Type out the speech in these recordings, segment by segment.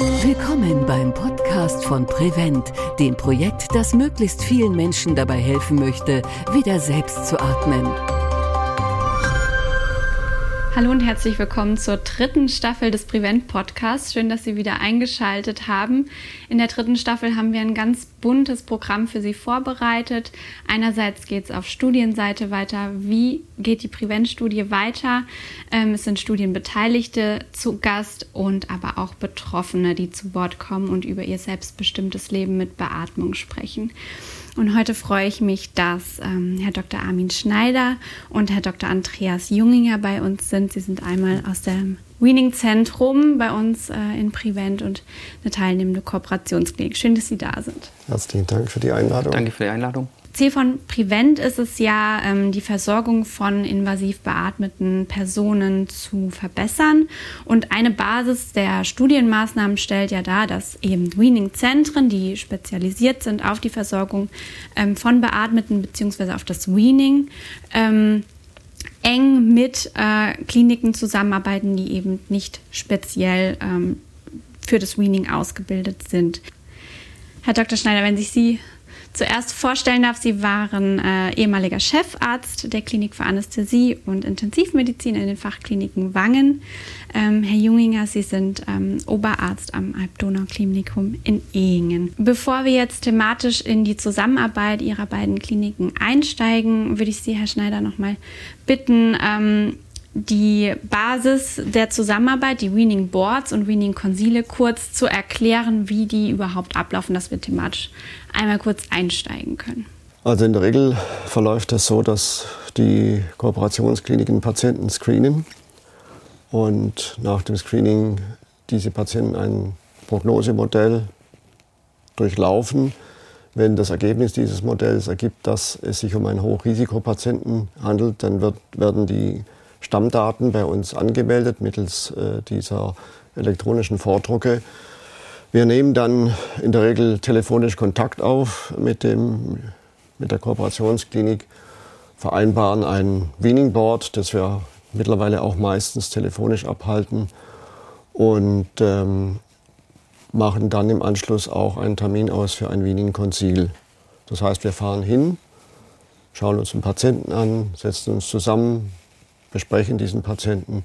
Willkommen beim Podcast von Prevent, dem Projekt, das möglichst vielen Menschen dabei helfen möchte, wieder selbst zu atmen. Hallo und herzlich willkommen zur dritten Staffel des Prevent Podcasts. Schön, dass Sie wieder eingeschaltet haben. In der dritten Staffel haben wir ein ganz buntes Programm für Sie vorbereitet. Einerseits geht es auf Studienseite weiter. Wie geht die Prevent-Studie weiter? Ähm, es sind Studienbeteiligte zu Gast und aber auch Betroffene, die zu Wort kommen und über ihr selbstbestimmtes Leben mit Beatmung sprechen. Und heute freue ich mich, dass ähm, Herr Dr. Armin Schneider und Herr Dr. Andreas Junginger bei uns sind. Sie sind einmal aus dem Weaning-Zentrum bei uns äh, in Prevent und eine teilnehmende Kooperationsklinik. Schön, dass Sie da sind. Herzlichen Dank für die Einladung. Danke für die Einladung. Ziel von Prevent ist es ja, ähm, die Versorgung von invasiv beatmeten Personen zu verbessern. Und eine Basis der Studienmaßnahmen stellt ja dar, dass eben Weaning-Zentren, die spezialisiert sind auf die Versorgung ähm, von Beatmeten bzw. auf das Weaning, ähm, eng mit äh, Kliniken zusammenarbeiten, die eben nicht speziell für das Weaning ausgebildet sind. Herr Dr. Schneider, wenn sich Sie zuerst vorstellen darf, Sie waren äh, ehemaliger Chefarzt der Klinik für Anästhesie und Intensivmedizin in den Fachkliniken Wangen. Ähm, Herr Junginger, Sie sind ähm, Oberarzt am Alp-Donau-Klinikum in Ehingen. Bevor wir jetzt thematisch in die Zusammenarbeit Ihrer beiden Kliniken einsteigen, würde ich Sie, Herr Schneider, nochmal bitten, ähm, die Basis der Zusammenarbeit, die Weaning Boards und Weaning Konsile, kurz zu erklären, wie die überhaupt ablaufen, dass wir thematisch einmal kurz einsteigen können. Also in der Regel verläuft es das so, dass die Kooperationskliniken Patienten screenen und nach dem Screening diese Patienten ein Prognosemodell durchlaufen. Wenn das Ergebnis dieses Modells ergibt, dass es sich um einen Hochrisikopatienten handelt, dann wird, werden die Stammdaten bei uns angemeldet mittels äh, dieser elektronischen Vordrucke. Wir nehmen dann in der Regel telefonisch Kontakt auf mit, dem, mit der Kooperationsklinik, vereinbaren ein Weaning Board, das wir mittlerweile auch meistens telefonisch abhalten und ähm, machen dann im Anschluss auch einen Termin aus für ein Weaning Konzil. Das heißt, wir fahren hin, schauen uns den Patienten an, setzen uns zusammen, besprechen diesen Patienten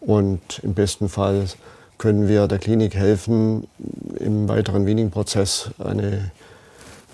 und im besten Fall können wir der Klinik helfen, im weiteren Weaning-Prozess eine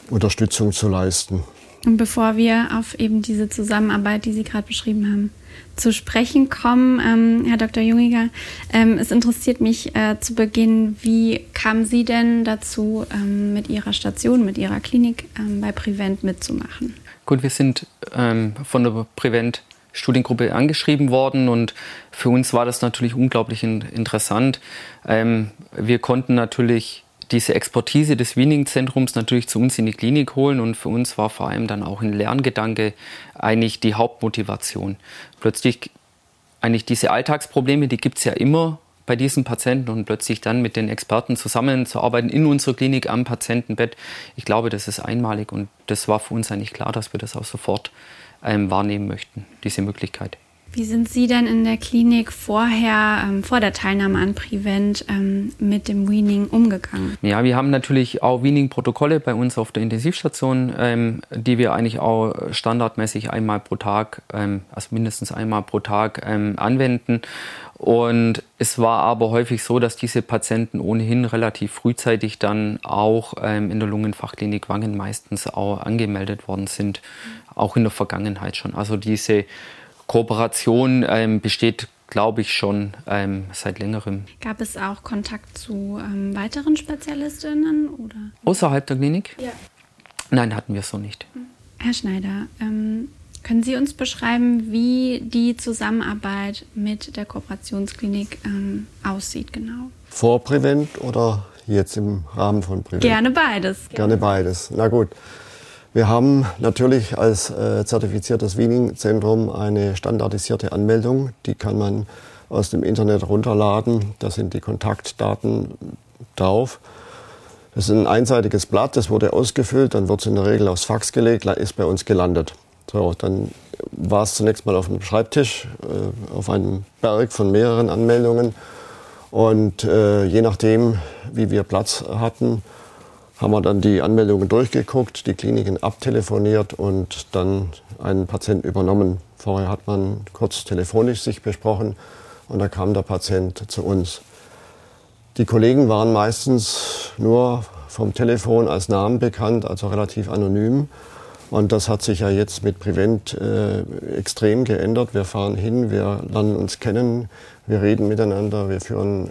Unterstützung zu leisten. Und bevor wir auf eben diese Zusammenarbeit, die Sie gerade beschrieben haben, zu sprechen kommen, ähm, Herr Dr. Jungiger, ähm, es interessiert mich äh, zu Beginn, wie kamen Sie denn dazu, ähm, mit Ihrer Station, mit Ihrer Klinik ähm, bei Prevent mitzumachen? Gut, wir sind ähm, von der Prevent Studiengruppe angeschrieben worden und für uns war das natürlich unglaublich interessant. Ähm, wir konnten natürlich diese Expertise des Wiening-Zentrums natürlich zu uns in die Klinik holen und für uns war vor allem dann auch ein Lerngedanke eigentlich die Hauptmotivation. Plötzlich eigentlich diese Alltagsprobleme, die gibt es ja immer bei diesen Patienten und plötzlich dann mit den Experten zusammenzuarbeiten in unserer Klinik am Patientenbett, ich glaube, das ist einmalig und das war für uns eigentlich klar, dass wir das auch sofort wahrnehmen möchten, diese Möglichkeit. Wie sind Sie denn in der Klinik vorher, ähm, vor der Teilnahme an Prevent, ähm, mit dem Weaning umgegangen? Ja, wir haben natürlich auch Weaning-Protokolle bei uns auf der Intensivstation, ähm, die wir eigentlich auch standardmäßig einmal pro Tag, ähm, also mindestens einmal pro Tag ähm, anwenden. Und es war aber häufig so, dass diese Patienten ohnehin relativ frühzeitig dann auch ähm, in der Lungenfachklinik Wangen meistens auch angemeldet worden sind, auch in der Vergangenheit schon. Also diese Kooperation ähm, besteht, glaube ich, schon ähm, seit längerem. Gab es auch Kontakt zu ähm, weiteren Spezialistinnen? Oder? Außerhalb der Klinik? Ja. Nein, hatten wir so nicht. Herr Schneider, ähm, können Sie uns beschreiben, wie die Zusammenarbeit mit der Kooperationsklinik ähm, aussieht genau? Vor Prevent oder jetzt im Rahmen von Prevent? Gerne beides. Gerne beides. Na gut. Wir haben natürlich als äh, zertifiziertes Weaning-Zentrum eine standardisierte Anmeldung. Die kann man aus dem Internet runterladen. Da sind die Kontaktdaten drauf. Das ist ein einseitiges Blatt, das wurde ausgefüllt, dann wird es in der Regel aufs Fax gelegt, ist bei uns gelandet. So, dann war es zunächst mal auf dem Schreibtisch, äh, auf einem Berg von mehreren Anmeldungen. Und äh, je nachdem, wie wir Platz hatten, haben wir dann die Anmeldungen durchgeguckt, die Kliniken abtelefoniert und dann einen Patienten übernommen. Vorher hat man kurz telefonisch sich besprochen und da kam der Patient zu uns. Die Kollegen waren meistens nur vom Telefon als Namen bekannt, also relativ anonym. Und das hat sich ja jetzt mit Prevent äh, extrem geändert. Wir fahren hin, wir lernen uns kennen, wir reden miteinander, wir führen äh,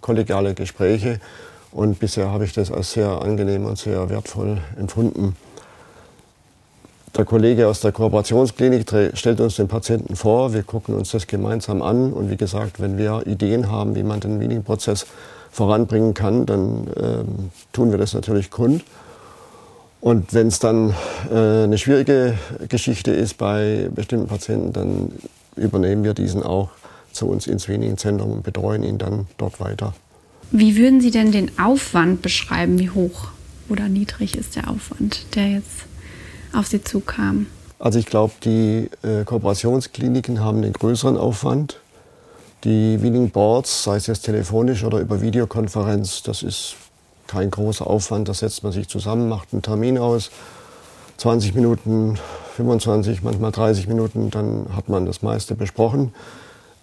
kollegiale Gespräche. Und bisher habe ich das als sehr angenehm und sehr wertvoll empfunden. Der Kollege aus der Kooperationsklinik stellt uns den Patienten vor, wir gucken uns das gemeinsam an und wie gesagt, wenn wir Ideen haben, wie man den Meeting-Prozess voranbringen kann, dann ähm, tun wir das natürlich kund. Und wenn es dann äh, eine schwierige Geschichte ist bei bestimmten Patienten, dann übernehmen wir diesen auch zu uns ins Screening-Zentrum und betreuen ihn dann dort weiter. Wie würden Sie denn den Aufwand beschreiben? Wie hoch oder niedrig ist der Aufwand, der jetzt auf Sie zukam? Also ich glaube, die äh, Kooperationskliniken haben den größeren Aufwand. Die Winning Boards, sei es jetzt telefonisch oder über Videokonferenz, das ist kein großer Aufwand. Da setzt man sich zusammen, macht einen Termin aus. 20 Minuten, 25, manchmal 30 Minuten, dann hat man das meiste besprochen.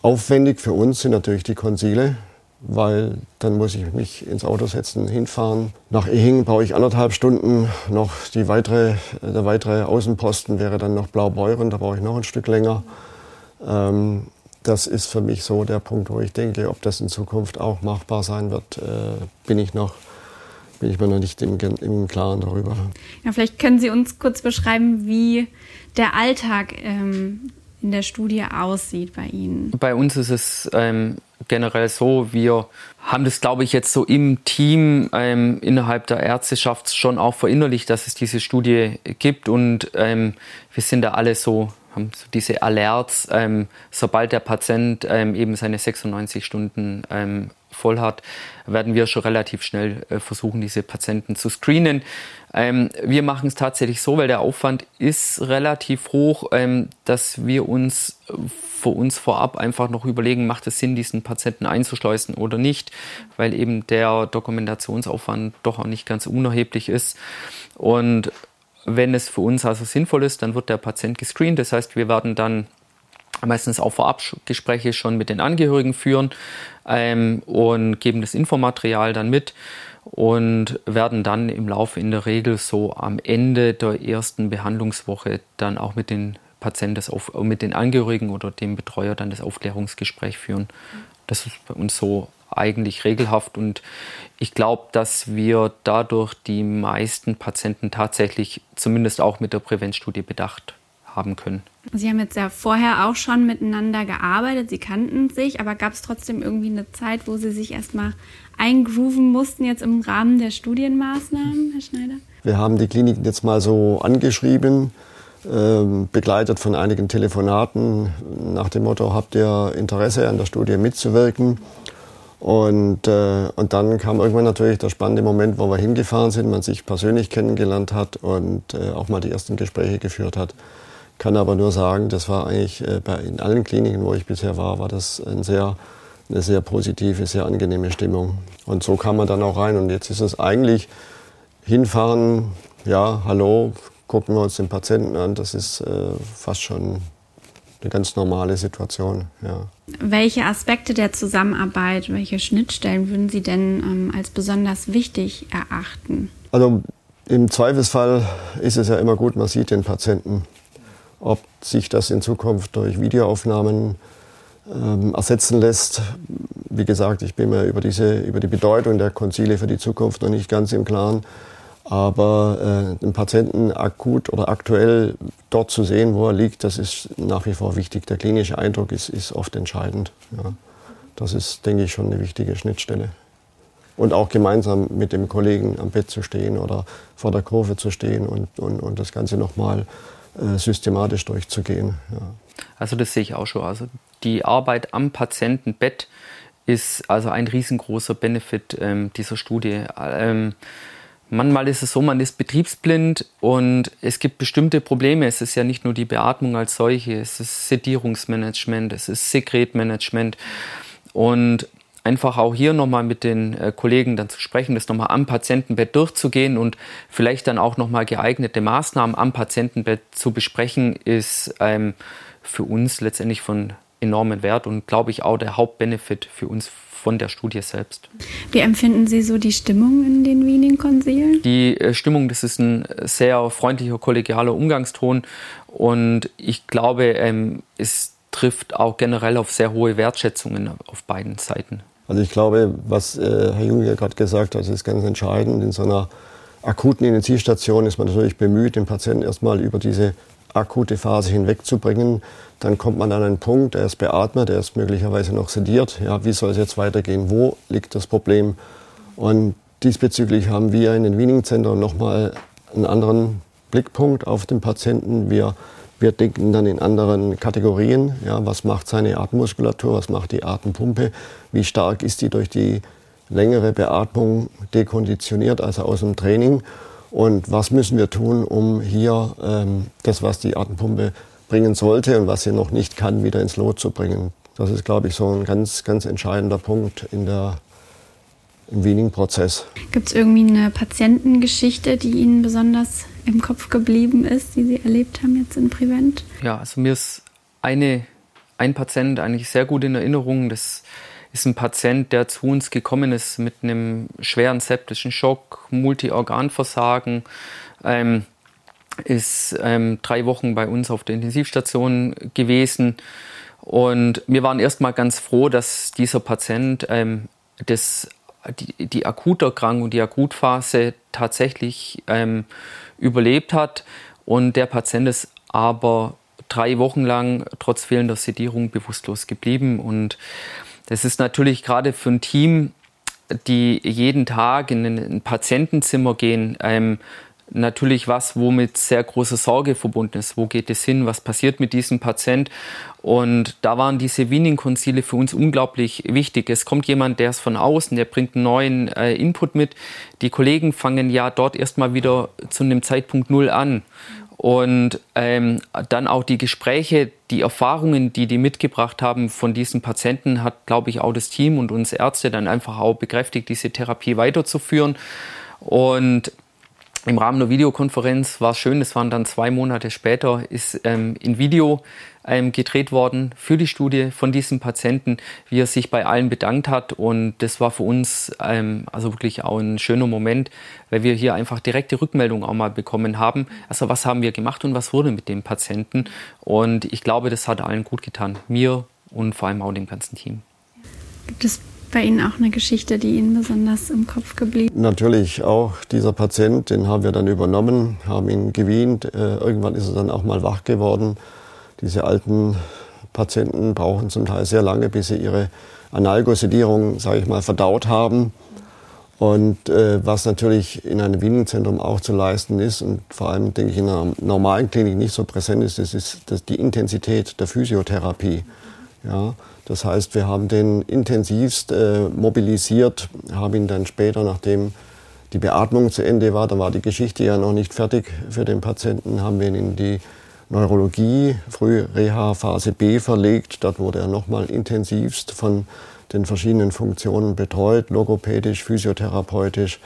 Aufwendig für uns sind natürlich die Konsile, weil dann muss ich mich ins Auto setzen, hinfahren. Nach Ehingen brauche ich anderthalb Stunden. Noch die weitere, der weitere Außenposten wäre dann noch Blaubeuren, da brauche ich noch ein Stück länger. Ähm, das ist für mich so der Punkt, wo ich denke, ob das in Zukunft auch machbar sein wird, äh, bin ich noch bin ich mir noch nicht im, im Klaren darüber. Ja, vielleicht können Sie uns kurz beschreiben, wie der Alltag ähm, in der Studie aussieht bei Ihnen. Bei uns ist es ähm, generell so, wir haben das, glaube ich, jetzt so im Team ähm, innerhalb der Ärzteschaft schon auch verinnerlicht, dass es diese Studie gibt. Und ähm, wir sind da alle so haben so diese Alerts, ähm, sobald der Patient ähm, eben seine 96 Stunden ähm, voll hat, werden wir schon relativ schnell äh, versuchen, diese Patienten zu screenen. Ähm, wir machen es tatsächlich so, weil der Aufwand ist relativ hoch, ähm, dass wir uns äh, für uns vorab einfach noch überlegen, macht es Sinn, diesen Patienten einzuschleusen oder nicht, weil eben der Dokumentationsaufwand doch auch nicht ganz unerheblich ist. Und wenn es für uns also sinnvoll ist, dann wird der Patient gescreent. Das heißt, wir werden dann meistens auch Vorabgespräche schon mit den Angehörigen führen ähm, und geben das Infomaterial dann mit und werden dann im Laufe in der Regel so am Ende der ersten Behandlungswoche dann auch mit den Patienten, das auf, mit den Angehörigen oder dem Betreuer dann das Aufklärungsgespräch führen. Das ist bei uns so eigentlich regelhaft und ich glaube, dass wir dadurch die meisten Patienten tatsächlich zumindest auch mit der Prävenzstudie bedacht haben können. Sie haben jetzt ja vorher auch schon miteinander gearbeitet, Sie kannten sich, aber gab es trotzdem irgendwie eine Zeit, wo Sie sich erstmal eingrooven mussten, jetzt im Rahmen der Studienmaßnahmen, Herr Schneider? Wir haben die Kliniken jetzt mal so angeschrieben, ähm, begleitet von einigen Telefonaten nach dem Motto, habt ihr Interesse an der Studie mitzuwirken? Und, äh, und dann kam irgendwann natürlich der spannende Moment, wo wir hingefahren sind, man sich persönlich kennengelernt hat und äh, auch mal die ersten Gespräche geführt hat. Kann aber nur sagen, das war eigentlich äh, bei, in allen Kliniken, wo ich bisher war, war das ein sehr, eine sehr positive, sehr angenehme Stimmung. Und so kam man dann auch rein. Und jetzt ist es eigentlich hinfahren, ja, hallo, gucken wir uns den Patienten an. Das ist äh, fast schon eine ganz normale Situation. Ja. Welche Aspekte der Zusammenarbeit, welche Schnittstellen würden Sie denn ähm, als besonders wichtig erachten? Also im Zweifelsfall ist es ja immer gut, man sieht den Patienten. Ob sich das in Zukunft durch Videoaufnahmen ähm, ersetzen lässt, wie gesagt, ich bin mir über, diese, über die Bedeutung der Konzile für die Zukunft noch nicht ganz im Klaren. Aber äh, den Patienten akut oder aktuell dort zu sehen, wo er liegt, das ist nach wie vor wichtig. Der klinische Eindruck ist, ist oft entscheidend. Ja. Das ist, denke ich, schon eine wichtige Schnittstelle. Und auch gemeinsam mit dem Kollegen am Bett zu stehen oder vor der Kurve zu stehen und, und, und das Ganze nochmal äh, systematisch durchzugehen. Ja. Also das sehe ich auch schon. Also die Arbeit am Patientenbett ist also ein riesengroßer Benefit ähm, dieser Studie. Ähm, Manchmal ist es so, man ist betriebsblind und es gibt bestimmte Probleme. Es ist ja nicht nur die Beatmung als solche, es ist Sedierungsmanagement, es ist Sekretmanagement. Und einfach auch hier nochmal mit den äh, Kollegen dann zu sprechen, das nochmal am Patientenbett durchzugehen und vielleicht dann auch nochmal geeignete Maßnahmen am Patientenbett zu besprechen, ist ähm, für uns letztendlich von enormen Wert und glaube ich auch der Hauptbenefit für uns von der Studie selbst. Wie empfinden Sie so die Stimmung in den Wiening-Konsilen? Die äh, Stimmung, das ist ein sehr freundlicher, kollegialer Umgangston und ich glaube, ähm, es trifft auch generell auf sehr hohe Wertschätzungen auf beiden Seiten. Also ich glaube, was äh, Herr Junge gerade gesagt hat, ist ganz entscheidend. In so einer akuten Intensivstation ist man natürlich bemüht, den Patienten erstmal über diese akute Phase hinwegzubringen. Dann kommt man an einen Punkt, er ist beatmet, er ist möglicherweise noch sediert. Ja, wie soll es jetzt weitergehen? Wo liegt das Problem? Und diesbezüglich haben wir in den Wiening-Zentren nochmal einen anderen Blickpunkt auf den Patienten. Wir, wir denken dann in anderen Kategorien. Ja, was macht seine Atemmuskulatur? Was macht die Atempumpe? Wie stark ist die durch die längere Beatmung dekonditioniert, also aus dem Training? Und was müssen wir tun, um hier ähm, das, was die Atempumpe bringen sollte und was sie noch nicht kann, wieder ins Lot zu bringen? Das ist, glaube ich, so ein ganz, ganz entscheidender Punkt in der, im Weaning-Prozess. Gibt es irgendwie eine Patientengeschichte, die Ihnen besonders im Kopf geblieben ist, die Sie erlebt haben jetzt in Prevent? Ja, also mir ist eine, ein Patient eigentlich sehr gut in Erinnerung. Das ist ein Patient, der zu uns gekommen ist mit einem schweren septischen Schock, Multiorganversagen, ähm, ist ähm, drei Wochen bei uns auf der Intensivstation gewesen. Und wir waren erstmal ganz froh, dass dieser Patient ähm, das, die, die Akuterkrankung, die Akutphase tatsächlich ähm, überlebt hat. Und der Patient ist aber drei Wochen lang trotz fehlender Sedierung bewusstlos geblieben. Und das ist natürlich gerade für ein Team, die jeden Tag in ein Patientenzimmer gehen, ähm, natürlich was, wo mit sehr großer Sorge verbunden ist. Wo geht es hin? Was passiert mit diesem Patient? Und da waren diese Wiening-Konzile für uns unglaublich wichtig. Es kommt jemand, der ist von außen, der bringt einen neuen äh, Input mit. Die Kollegen fangen ja dort erstmal wieder zu einem Zeitpunkt Null an. Und ähm, dann auch die Gespräche, die Erfahrungen, die die mitgebracht haben von diesen Patienten, hat, glaube ich, auch das Team und uns Ärzte dann einfach auch bekräftigt, diese Therapie weiterzuführen. Und im Rahmen der Videokonferenz war es schön, es waren dann zwei Monate später, ist ähm, in Video ähm, gedreht worden für die Studie von diesem Patienten, wie er sich bei allen bedankt hat. Und das war für uns ähm, also wirklich auch ein schöner Moment, weil wir hier einfach direkte Rückmeldungen auch mal bekommen haben. Also was haben wir gemacht und was wurde mit dem Patienten? Und ich glaube, das hat allen gut getan. Mir und vor allem auch dem ganzen Team. Gibt es bei Ihnen auch eine Geschichte, die Ihnen besonders im Kopf geblieben ist? Natürlich auch dieser Patient, den haben wir dann übernommen, haben ihn gewient. Äh, irgendwann ist er dann auch mal wach geworden. Diese alten Patienten brauchen zum Teil sehr lange, bis sie ihre Analgosedierung, sage ich mal, verdaut haben. Und äh, was natürlich in einem Wieningszentrum auch zu leisten ist und vor allem, denke ich, in einer normalen Klinik nicht so präsent ist, das ist die Intensität der Physiotherapie. Ja, das heißt, wir haben den intensivst äh, mobilisiert, haben ihn dann später, nachdem die Beatmung zu Ende war, da war die Geschichte ja noch nicht fertig für den Patienten, haben wir ihn in die Neurologie, Frühreha Phase B verlegt. Dort wurde er nochmal intensivst von den verschiedenen Funktionen betreut, logopädisch, physiotherapeutisch.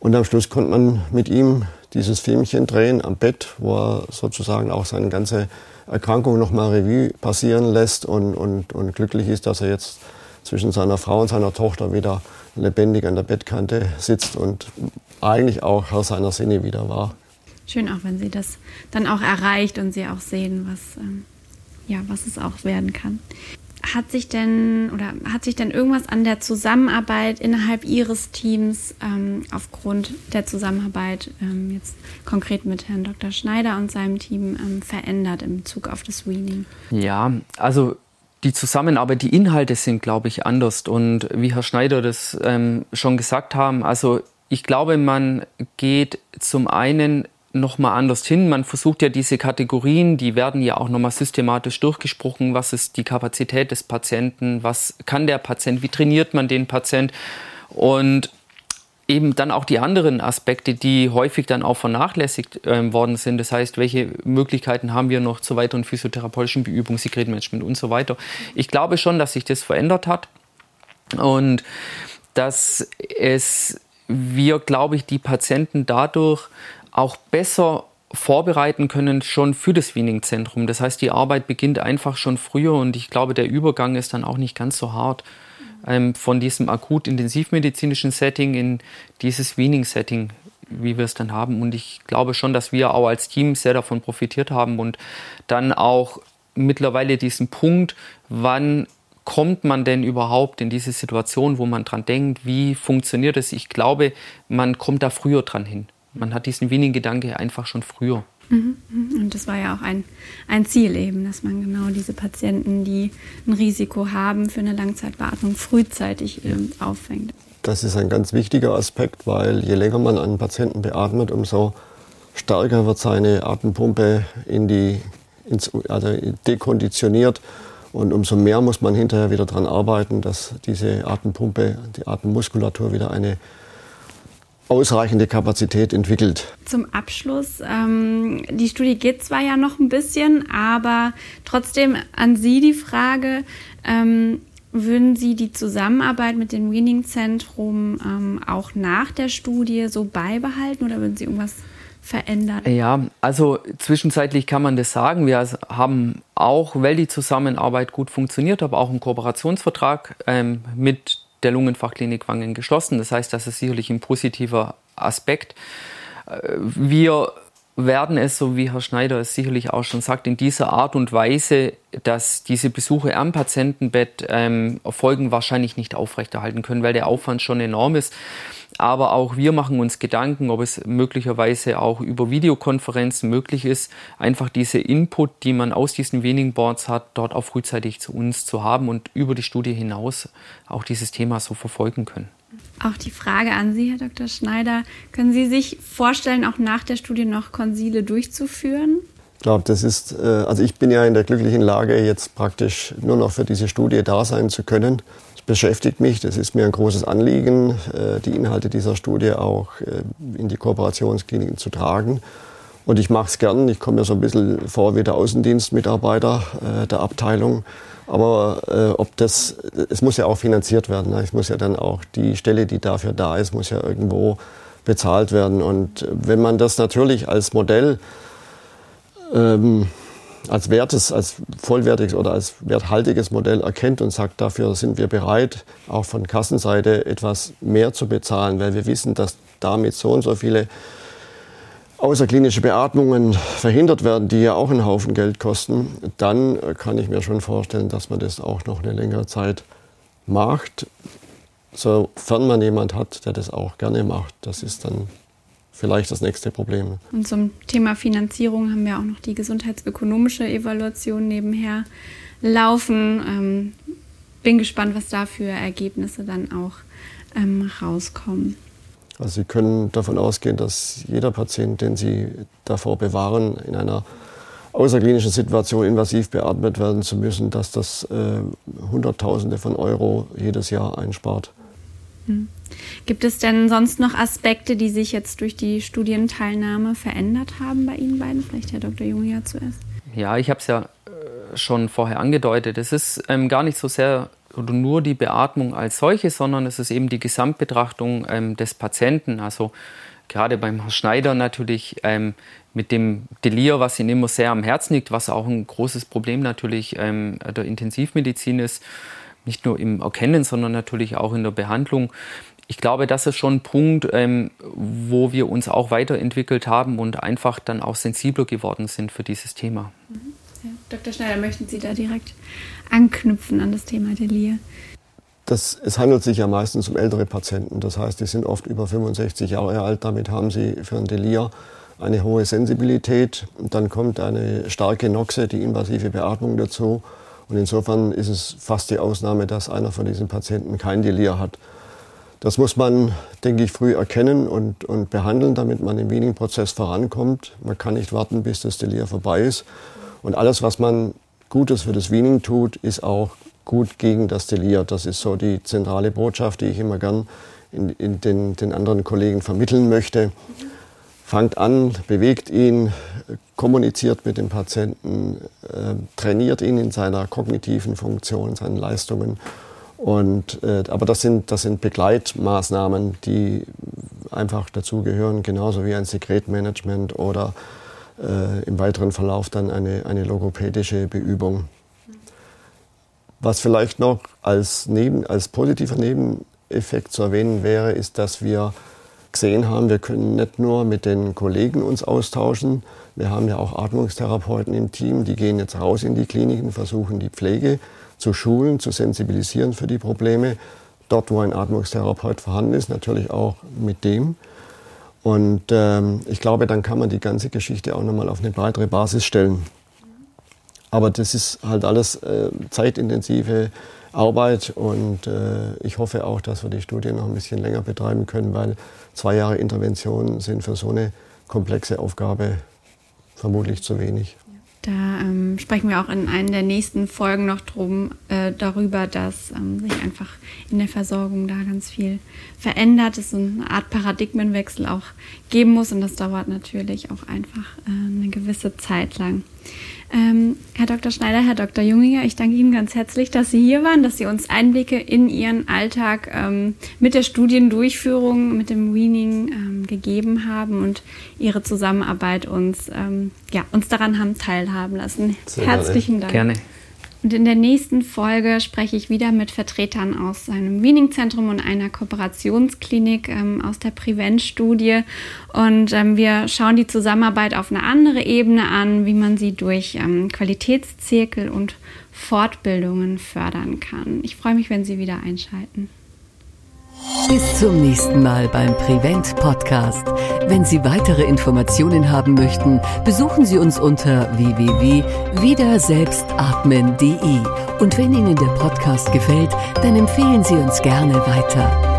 Und am Schluss konnte man mit ihm dieses Filmchen drehen am Bett, wo er sozusagen auch seine ganze Erkrankung nochmal Revue passieren lässt und, und, und glücklich ist, dass er jetzt zwischen seiner Frau und seiner Tochter wieder lebendig an der Bettkante sitzt und eigentlich auch Herr seiner Sinne wieder war. Schön auch, wenn Sie das dann auch erreicht und Sie auch sehen, was, ähm, ja, was es auch werden kann. Hat sich denn oder hat sich denn irgendwas an der Zusammenarbeit innerhalb Ihres Teams ähm, aufgrund der Zusammenarbeit ähm, jetzt konkret mit Herrn Dr. Schneider und seinem Team ähm, verändert in Bezug auf das Weaning? Ja, also die Zusammenarbeit, die Inhalte sind, glaube ich, anders. Und wie Herr Schneider das ähm, schon gesagt haben, also ich glaube, man geht zum einen nochmal anders hin. Man versucht ja diese Kategorien, die werden ja auch nochmal systematisch durchgesprochen. Was ist die Kapazität des Patienten? Was kann der Patient? Wie trainiert man den Patient? Und eben dann auch die anderen Aspekte, die häufig dann auch vernachlässigt äh, worden sind. Das heißt, welche Möglichkeiten haben wir noch zur weiteren physiotherapeutischen Beübung, Sekretmanagement und so weiter. Ich glaube schon, dass sich das verändert hat. Und dass es wir, glaube ich, die Patienten dadurch auch besser vorbereiten können schon für das Weaning-Zentrum. Das heißt, die Arbeit beginnt einfach schon früher und ich glaube, der Übergang ist dann auch nicht ganz so hart ähm, von diesem akut intensivmedizinischen Setting in dieses Weaning-Setting, wie wir es dann haben. Und ich glaube schon, dass wir auch als Team sehr davon profitiert haben und dann auch mittlerweile diesen Punkt, wann kommt man denn überhaupt in diese Situation, wo man dran denkt, wie funktioniert es? Ich glaube, man kommt da früher dran hin. Man hat diesen wenigen Gedanke einfach schon früher. Mhm, mhm. Und das war ja auch ein, ein Ziel eben, dass man genau diese Patienten, die ein Risiko haben für eine Langzeitbeatmung, frühzeitig eben auffängt. Das ist ein ganz wichtiger Aspekt, weil je länger man einen Patienten beatmet, umso stärker wird seine Atempumpe in die, ins, also dekonditioniert und umso mehr muss man hinterher wieder daran arbeiten, dass diese Atempumpe, die Atemmuskulatur wieder eine ausreichende Kapazität entwickelt. Zum Abschluss, ähm, die Studie geht zwar ja noch ein bisschen, aber trotzdem an Sie die Frage, ähm, würden Sie die Zusammenarbeit mit dem Weaning-Zentrum ähm, auch nach der Studie so beibehalten oder würden Sie irgendwas verändern? Ja, also zwischenzeitlich kann man das sagen. Wir haben auch, weil die Zusammenarbeit gut funktioniert, aber auch einen Kooperationsvertrag ähm, mit der Lungenfachklinik Wangen geschlossen. Das heißt, das ist sicherlich ein positiver Aspekt. Äh, wir werden es, so wie Herr Schneider es sicherlich auch schon sagt, in dieser Art und Weise, dass diese Besuche am Patientenbett ähm, Folgen wahrscheinlich nicht aufrechterhalten können, weil der Aufwand schon enorm ist. Aber auch wir machen uns Gedanken, ob es möglicherweise auch über Videokonferenzen möglich ist, einfach diese Input, die man aus diesen wenigen Boards hat, dort auch frühzeitig zu uns zu haben und über die Studie hinaus auch dieses Thema so verfolgen können. Auch die Frage an Sie, Herr Dr. Schneider, können Sie sich vorstellen, auch nach der Studie noch Konsile durchzuführen? Ich glaube, das ist, äh, also ich bin ja in der glücklichen Lage, jetzt praktisch nur noch für diese Studie da sein zu können beschäftigt mich. Das ist mir ein großes Anliegen, äh, die Inhalte dieser Studie auch äh, in die Kooperationskliniken zu tragen. Und ich mache es gern. Ich komme mir so ein bisschen vor wie der Außendienstmitarbeiter äh, der Abteilung. Aber ob das, es muss ja auch finanziert werden. Ne? Es muss ja dann auch die Stelle, die dafür da ist, muss ja irgendwo bezahlt werden. Und wenn man das natürlich als Modell ähm, als wertes, als vollwertiges oder als werthaltiges Modell erkennt und sagt, dafür sind wir bereit, auch von Kassenseite etwas mehr zu bezahlen, weil wir wissen, dass damit so und so viele außerklinische Beatmungen verhindert werden, die ja auch einen Haufen Geld kosten, dann kann ich mir schon vorstellen, dass man das auch noch eine längere Zeit macht, sofern man jemand hat, der das auch gerne macht. Das ist dann vielleicht das nächste Problem. Und zum Thema Finanzierung haben wir auch noch die gesundheitsökonomische Evaluation nebenher laufen. Ähm, bin gespannt, was da für Ergebnisse dann auch ähm, rauskommen. Also Sie können davon ausgehen, dass jeder Patient, den Sie davor bewahren, in einer außerklinischen Situation invasiv beatmet werden zu müssen, dass das äh, Hunderttausende von Euro jedes Jahr einspart. Hm. Gibt es denn sonst noch Aspekte, die sich jetzt durch die Studienteilnahme verändert haben bei Ihnen beiden? Vielleicht Herr Dr. Junge ja zuerst. Ja, ich habe es ja äh, schon vorher angedeutet. Es ist ähm, gar nicht so sehr oder nur die Beatmung als solche, sondern es ist eben die Gesamtbetrachtung ähm, des Patienten. Also gerade beim Herrn Schneider natürlich ähm, mit dem Delir, was Ihnen immer sehr am Herzen liegt, was auch ein großes Problem natürlich ähm, der Intensivmedizin ist nicht nur im Erkennen, sondern natürlich auch in der Behandlung. Ich glaube, das ist schon ein Punkt, ähm, wo wir uns auch weiterentwickelt haben und einfach dann auch sensibler geworden sind für dieses Thema. Mhm. Dr. Schneider, möchten Sie da direkt anknüpfen an das Thema Delir? Das, es handelt sich ja meistens um ältere Patienten. Das heißt, die sind oft über 65 Jahre alt. Damit haben sie für ein Delir eine hohe Sensibilität. Und dann kommt eine starke Noxe, die invasive Beatmung dazu. Und insofern ist es fast die Ausnahme, dass einer von diesen Patienten kein Delir hat. Das muss man, denke ich, früh erkennen und, und behandeln, damit man im Weaning-Prozess vorankommt. Man kann nicht warten, bis das Delir vorbei ist. Und alles, was man Gutes für das Weaning tut, ist auch gut gegen das Delir. Das ist so die zentrale Botschaft, die ich immer gern in, in den, den anderen Kollegen vermitteln möchte fangt an, bewegt ihn, kommuniziert mit dem Patienten, äh, trainiert ihn in seiner kognitiven Funktion, in seinen Leistungen Und, äh, aber das sind, das sind Begleitmaßnahmen, die einfach dazugehören, genauso wie ein Sekretmanagement oder äh, im weiteren Verlauf dann eine, eine logopädische Beübung. Was vielleicht noch als, neben, als positiver Nebeneffekt zu erwähnen wäre, ist, dass wir gesehen haben, wir können nicht nur mit den Kollegen uns austauschen, wir haben ja auch Atmungstherapeuten im Team, die gehen jetzt raus in die Kliniken, versuchen die Pflege zu schulen, zu sensibilisieren für die Probleme. Dort, wo ein Atmungstherapeut vorhanden ist, natürlich auch mit dem. Und ähm, ich glaube, dann kann man die ganze Geschichte auch nochmal auf eine breitere Basis stellen. Aber das ist halt alles äh, zeitintensive Arbeit und äh, ich hoffe auch, dass wir die Studie noch ein bisschen länger betreiben können, weil zwei Jahre Intervention sind für so eine komplexe Aufgabe vermutlich zu wenig. Da ähm, sprechen wir auch in einer der nächsten Folgen noch drum, äh, darüber, dass ähm, sich einfach in der Versorgung da ganz viel verändert, es so eine Art Paradigmenwechsel auch geben muss und das dauert natürlich auch einfach äh, eine gewisse Zeit lang. Ähm, Herr Dr. Schneider, Herr Dr. Junginger, ich danke Ihnen ganz herzlich, dass Sie hier waren, dass Sie uns Einblicke in Ihren Alltag ähm, mit der Studiendurchführung, mit dem Weaning ähm, gegeben haben und Ihre Zusammenarbeit uns, ähm, ja, uns daran haben teilhaben lassen. Sehr Herzlichen Dank. Gerne. Und in der nächsten Folge spreche ich wieder mit Vertretern aus einem Weaning-Zentrum und einer Kooperationsklinik ähm, aus der Prevent-Studie. Und ähm, wir schauen die Zusammenarbeit auf eine andere Ebene an, wie man sie durch ähm, Qualitätszirkel und Fortbildungen fördern kann. Ich freue mich, wenn Sie wieder einschalten. Bis zum nächsten Mal beim Prevent Podcast. Wenn Sie weitere Informationen haben möchten, besuchen Sie uns unter www.wiederselbstatmen.de. Und wenn Ihnen der Podcast gefällt, dann empfehlen Sie uns gerne weiter.